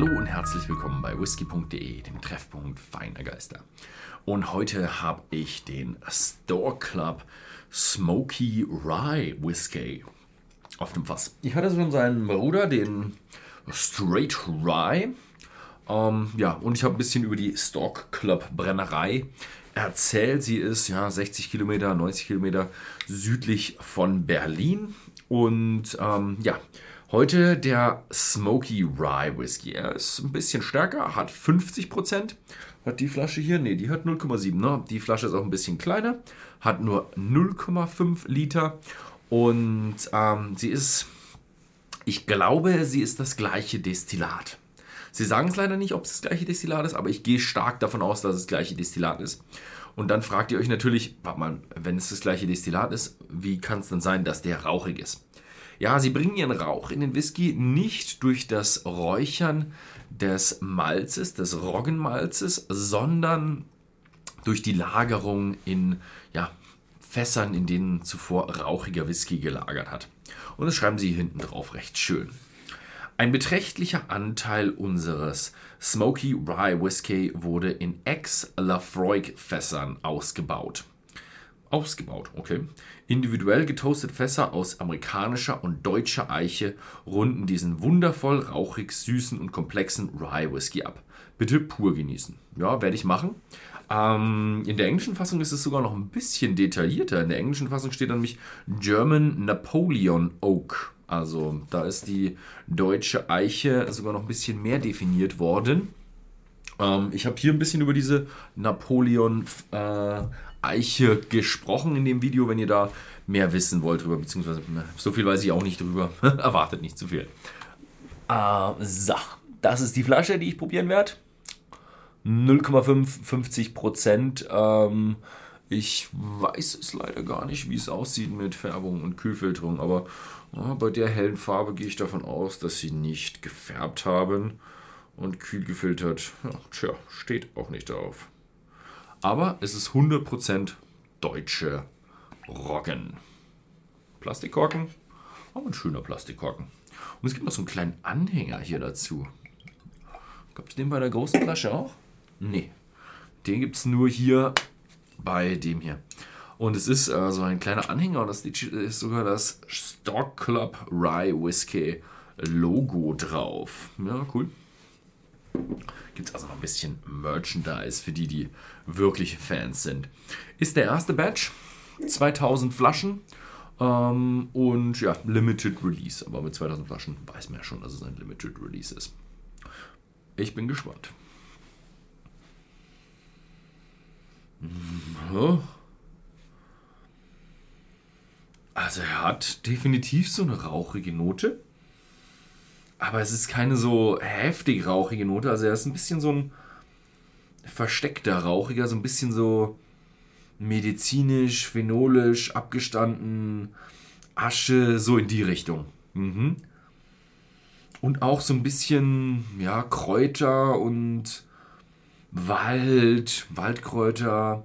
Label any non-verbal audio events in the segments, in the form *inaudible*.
Hallo und herzlich willkommen bei whisky.de, dem Treffpunkt feiner Geister. Und heute habe ich den Store Club Smoky Rye Whisky auf dem Fass. Ich hatte schon seinen Bruder, den Straight Rye. Ähm, ja, und ich habe ein bisschen über die Stock Club Brennerei erzählt. Sie ist ja 60 Kilometer, 90 Kilometer südlich von Berlin. Und ähm, ja, heute der Smoky Rye Whisky. Er ist ein bisschen stärker, hat 50 Prozent. Hat die Flasche hier? Ne, die hat 0,7. Ne? Die Flasche ist auch ein bisschen kleiner, hat nur 0,5 Liter. Und ähm, sie ist, ich glaube, sie ist das gleiche Destillat. Sie sagen es leider nicht, ob es das gleiche Destillat ist, aber ich gehe stark davon aus, dass es das gleiche Destillat ist. Und dann fragt ihr euch natürlich, mal, wenn es das gleiche Destillat ist, wie kann es denn sein, dass der rauchig ist? Ja, sie bringen ihren Rauch in den Whisky nicht durch das Räuchern des Malzes, des Roggenmalzes, sondern durch die Lagerung in ja, Fässern, in denen zuvor rauchiger Whisky gelagert hat. Und das schreiben sie hinten drauf recht schön. Ein beträchtlicher Anteil unseres Smoky Rye Whisky wurde in Ex-Lafroig-Fässern ausgebaut. Ausgebaut, okay. Individuell getoastete Fässer aus amerikanischer und deutscher Eiche runden diesen wundervoll rauchig süßen und komplexen Rye Whisky ab. Bitte pur genießen. Ja, werde ich machen. Ähm, in der englischen Fassung ist es sogar noch ein bisschen detaillierter. In der englischen Fassung steht nämlich German Napoleon Oak. Also da ist die deutsche Eiche sogar noch ein bisschen mehr definiert worden. Ähm, ich habe hier ein bisschen über diese Napoleon äh, Eiche gesprochen in dem Video, wenn ihr da mehr wissen wollt drüber, beziehungsweise so viel weiß ich auch nicht drüber. *laughs* Erwartet nicht zu viel. Äh, so, das ist die Flasche, die ich probieren werde. 0,50 Prozent. Ähm, ich weiß es leider gar nicht, wie es aussieht mit Färbung und Kühlfilterung, aber ja, bei der hellen Farbe gehe ich davon aus, dass sie nicht gefärbt haben und kühl gefiltert. Ja, tja, steht auch nicht drauf. Aber es ist 100% deutsche Roggen. Plastikkorken, aber ein schöner Plastikkorken. Und es gibt noch so einen kleinen Anhänger hier dazu. Gab es den bei der großen Flasche auch? Nee. Den gibt es nur hier bei dem hier. Und es ist äh, so ein kleiner Anhänger und das ist sogar das Stock Club Rye Whiskey Logo drauf. Ja, cool. Gibt es also noch ein bisschen Merchandise für die, die wirkliche Fans sind. Ist der erste Batch. 2000 Flaschen. Ähm, und ja, Limited Release. Aber mit 2000 Flaschen weiß man ja schon, dass es ein Limited Release ist. Ich bin gespannt. Mhm. Also er hat definitiv so eine rauchige Note. Aber es ist keine so heftig rauchige Note. Also er ist ein bisschen so ein versteckter rauchiger, so ein bisschen so medizinisch, phenolisch, abgestanden, Asche, so in die Richtung. Mhm. Und auch so ein bisschen, ja, Kräuter und Wald, Waldkräuter.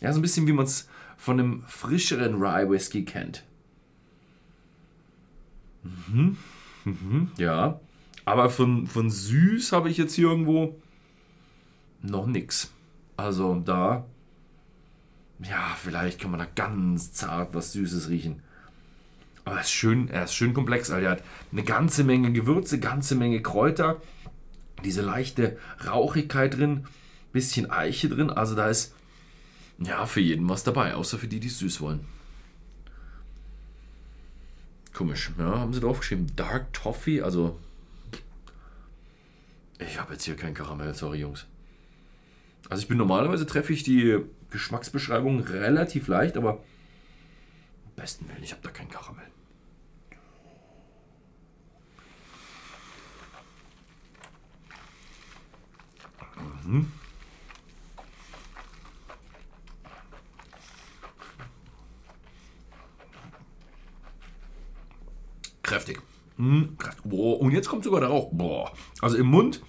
Ja, so ein bisschen wie man es von einem frischeren Rye Whisky kennt. Mhm. Mhm. Ja. Aber von, von süß habe ich jetzt hier irgendwo noch nichts. Also da, ja, vielleicht kann man da ganz zart was Süßes riechen. Aber er ist schön, er ist schön komplex. Also er hat eine ganze Menge Gewürze, ganze Menge Kräuter, diese leichte Rauchigkeit drin, bisschen Eiche drin. Also da ist ja für jeden was dabei, außer für die, die es süß wollen. Komisch, ja, haben sie draufgeschrieben. Dark Toffee, also. Ich habe jetzt hier kein Karamell, sorry Jungs. Also ich bin normalerweise treffe ich die Geschmacksbeschreibung relativ leicht, aber am besten Willen, ich habe da kein Karamell. Mhm. Kräftig. Mhm. Boah, und jetzt kommt sogar der Rauch. Boah. Also im Mund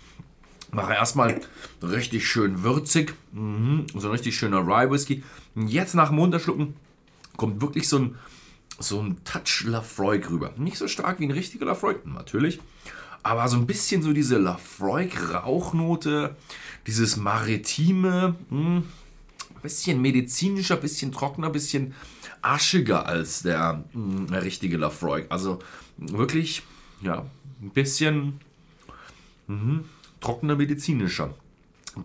mache erstmal richtig schön würzig. Mhm. So ein richtig schöner Rye Whisky. Und jetzt nach dem Runterschlucken kommt wirklich so ein, so ein Touch Lafroig rüber. Nicht so stark wie ein richtiger Lafroig, natürlich. aber so ein bisschen so diese Lafroig-Rauchnote, dieses maritime, hm, bisschen medizinischer, bisschen trockener, bisschen aschiger als der, hm, der richtige Lafroig. Also wirklich, ja, ein bisschen mh, trockener, medizinischer.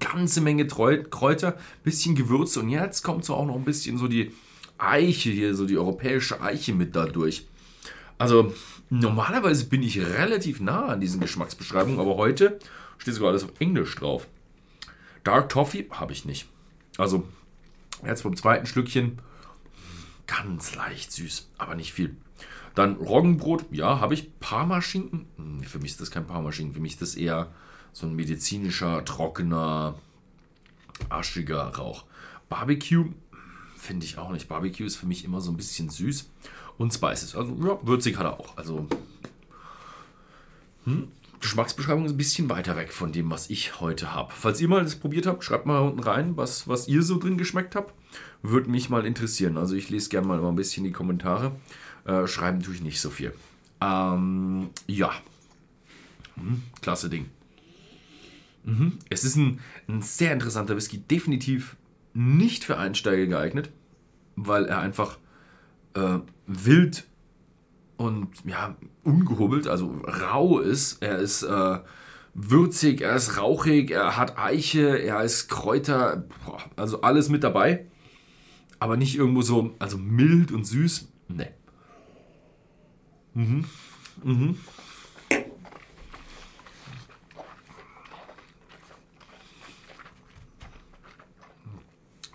Ganze Menge Kräuter, bisschen Gewürze und jetzt kommt so auch noch ein bisschen so die Eiche hier, so die europäische Eiche mit da durch. Also normalerweise bin ich relativ nah an diesen Geschmacksbeschreibungen, aber heute steht sogar alles auf Englisch drauf. Dark Toffee habe ich nicht. Also jetzt vom zweiten Schlückchen ganz leicht süß, aber nicht viel. Dann Roggenbrot, ja, habe ich Parmaschinken. Hm, für mich ist das kein Parmaschinken, für mich ist das eher so ein medizinischer, trockener, aschiger Rauch. Barbecue finde ich auch nicht. Barbecue ist für mich immer so ein bisschen süß und Spices. Also ja, würzig hat er auch. Also hm, Geschmacksbeschreibung ist ein bisschen weiter weg von dem, was ich heute habe. Falls ihr mal das probiert habt, schreibt mal unten rein, was, was ihr so drin geschmeckt habt. Würde mich mal interessieren. Also ich lese gerne mal ein bisschen die Kommentare. Äh, schreiben tue ich nicht so viel. Ähm, ja. Hm, klasse Ding. Mhm. Es ist ein, ein sehr interessanter Whisky. Definitiv nicht für Einsteiger geeignet, weil er einfach äh, wild und ja, ungehobelt, also rau ist. Er ist äh, würzig, er ist rauchig, er hat Eiche, er ist Kräuter, boah, also alles mit dabei. Aber nicht irgendwo so, also mild und süß. Ne. Mhm. Mhm.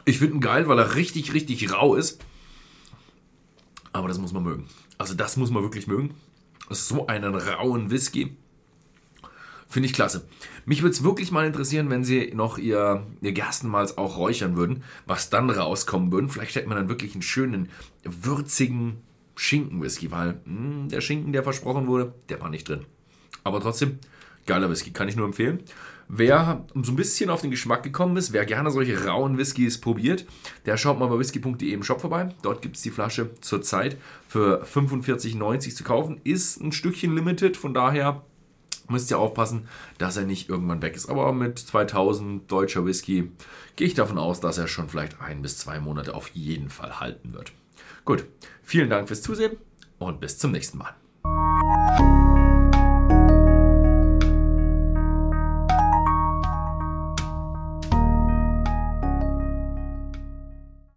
Ich finde ihn geil, weil er richtig, richtig rau ist. Aber das muss man mögen. Also das muss man wirklich mögen. So einen rauen Whisky. Finde ich klasse. Mich würde es wirklich mal interessieren, wenn sie noch ihr, ihr Gerstenmalz auch räuchern würden, was dann rauskommen würden. Vielleicht hätte man dann wirklich einen schönen, würzigen Schinken-Whisky, weil mh, hm, der Schinken, der versprochen wurde, der war nicht drin. Aber trotzdem, geiler Whisky, kann ich nur empfehlen. Wer so ein bisschen auf den Geschmack gekommen ist, wer gerne solche rauen Whiskys probiert, der schaut mal bei whisky.de im Shop vorbei. Dort gibt es die Flasche zurzeit für 45,90 zu kaufen. Ist ein Stückchen limited, von daher müsst ihr aufpassen, dass er nicht irgendwann weg ist. Aber mit 2000 deutscher Whisky gehe ich davon aus, dass er schon vielleicht ein bis zwei Monate auf jeden Fall halten wird. Gut, vielen Dank fürs Zusehen und bis zum nächsten Mal.